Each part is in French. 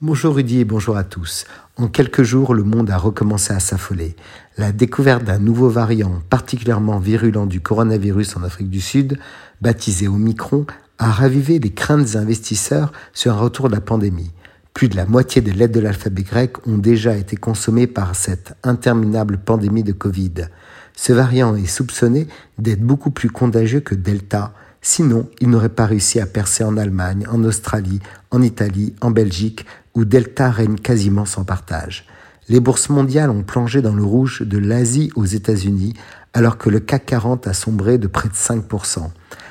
Bonjour Rudy et bonjour à tous. En quelques jours, le monde a recommencé à s'affoler. La découverte d'un nouveau variant particulièrement virulent du coronavirus en Afrique du Sud, baptisé Omicron, a ravivé les craintes des investisseurs sur un retour de la pandémie. Plus de la moitié des lettres de l'alphabet grec ont déjà été consommées par cette interminable pandémie de Covid. Ce variant est soupçonné d'être beaucoup plus contagieux que Delta, Sinon, il n'aurait pas réussi à percer en Allemagne, en Australie, en Italie, en Belgique, où Delta règne quasiment sans partage. Les bourses mondiales ont plongé dans le rouge de l'Asie aux États-Unis, alors que le CAC 40 a sombré de près de 5%.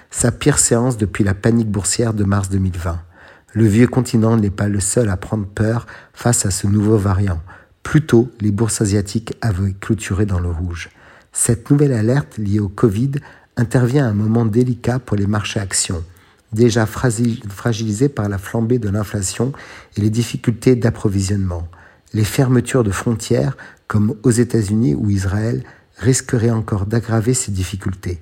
Sa pire séance depuis la panique boursière de mars 2020. Le vieux continent n'est pas le seul à prendre peur face à ce nouveau variant. Plus tôt, les bourses asiatiques avaient clôturé dans le rouge. Cette nouvelle alerte liée au Covid intervient à un moment délicat pour les marchés actions, déjà fragilisés par la flambée de l'inflation et les difficultés d'approvisionnement. Les fermetures de frontières, comme aux États-Unis ou Israël, risqueraient encore d'aggraver ces difficultés,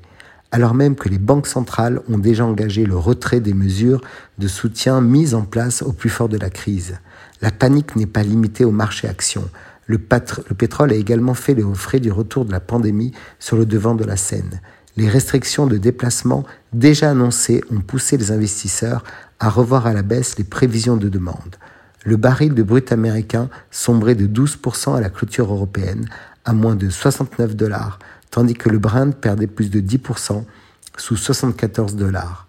alors même que les banques centrales ont déjà engagé le retrait des mesures de soutien mises en place au plus fort de la crise. La panique n'est pas limitée au marché actions. Le, le pétrole a également fait les frais du retour de la pandémie sur le devant de la scène les restrictions de déplacement déjà annoncées ont poussé les investisseurs à revoir à la baisse les prévisions de demande. Le baril de brut américain sombrait de 12% à la clôture européenne, à moins de 69 dollars, tandis que le Brent perdait plus de 10% sous 74 dollars.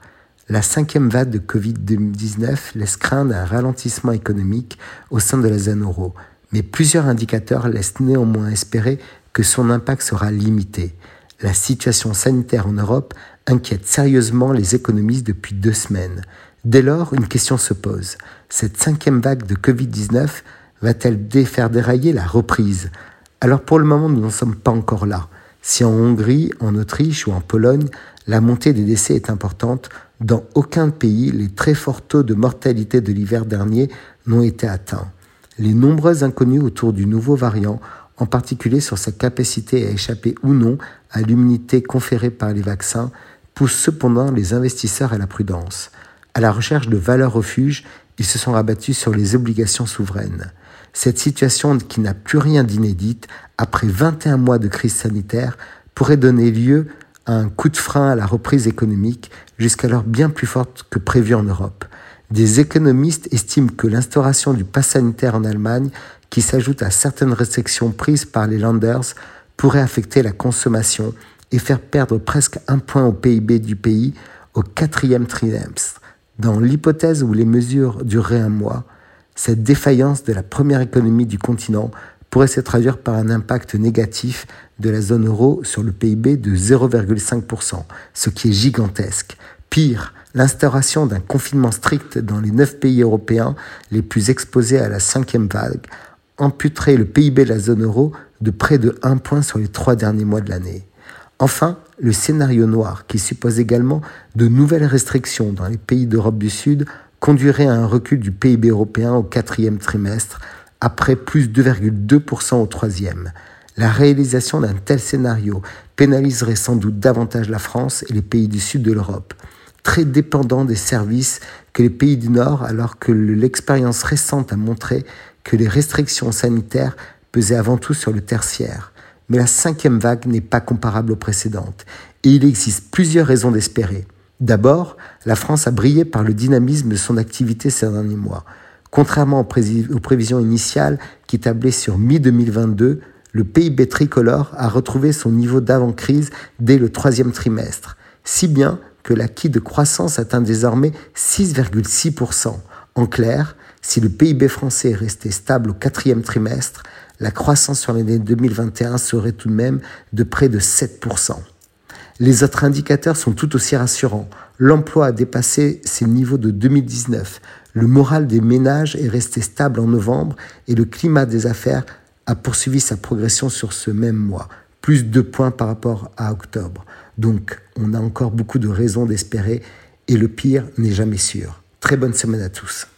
La cinquième vague de Covid-19 laisse craindre un ralentissement économique au sein de la zone euro, mais plusieurs indicateurs laissent néanmoins espérer que son impact sera limité. La situation sanitaire en Europe inquiète sérieusement les économistes depuis deux semaines. Dès lors, une question se pose. Cette cinquième vague de Covid-19 va-t-elle faire dérailler la reprise? Alors pour le moment, nous n'en sommes pas encore là. Si en Hongrie, en Autriche ou en Pologne, la montée des décès est importante, dans aucun pays, les très forts taux de mortalité de l'hiver dernier n'ont été atteints. Les nombreuses inconnues autour du nouveau variant en particulier sur sa capacité à échapper ou non à l'immunité conférée par les vaccins, pousse cependant les investisseurs à la prudence. À la recherche de valeurs refuges, ils se sont rabattus sur les obligations souveraines. Cette situation qui n'a plus rien d'inédite, après 21 mois de crise sanitaire, pourrait donner lieu à un coup de frein à la reprise économique, jusqu'alors bien plus forte que prévu en Europe. Des économistes estiment que l'instauration du pass sanitaire en Allemagne qui s'ajoute à certaines restrictions prises par les lenders, pourrait affecter la consommation et faire perdre presque un point au PIB du pays au quatrième trimestre. Dans l'hypothèse où les mesures dureraient un mois, cette défaillance de la première économie du continent pourrait se traduire par un impact négatif de la zone euro sur le PIB de 0,5%, ce qui est gigantesque. Pire, l'instauration d'un confinement strict dans les neuf pays européens les plus exposés à la cinquième vague amputerait le PIB de la zone euro de près de 1 point sur les trois derniers mois de l'année. Enfin, le scénario noir, qui suppose également de nouvelles restrictions dans les pays d'Europe du Sud, conduirait à un recul du PIB européen au quatrième trimestre, après plus 2,2% au troisième. La réalisation d'un tel scénario pénaliserait sans doute davantage la France et les pays du sud de l'Europe, très dépendants des services que les pays du Nord, alors que l'expérience récente a montré que les restrictions sanitaires pesaient avant tout sur le tertiaire. Mais la cinquième vague n'est pas comparable aux précédentes, et il existe plusieurs raisons d'espérer. D'abord, la France a brillé par le dynamisme de son activité ces derniers mois. Contrairement aux, prévisions initiales qui tablaient sur mi-2022, le PIB tricolore a retrouvé son niveau d'avant-crise dès le troisième trimestre, si bien que l'acquis de croissance atteint désormais 6,6%. En clair, si le PIB français est resté stable au quatrième trimestre, la croissance sur l'année 2021 serait tout de même de près de 7%. Les autres indicateurs sont tout aussi rassurants. L'emploi a dépassé ses niveaux de 2019. Le moral des ménages est resté stable en novembre et le climat des affaires a poursuivi sa progression sur ce même mois, plus de points par rapport à octobre. Donc, on a encore beaucoup de raisons d'espérer et le pire n'est jamais sûr. Très bonne semaine à tous.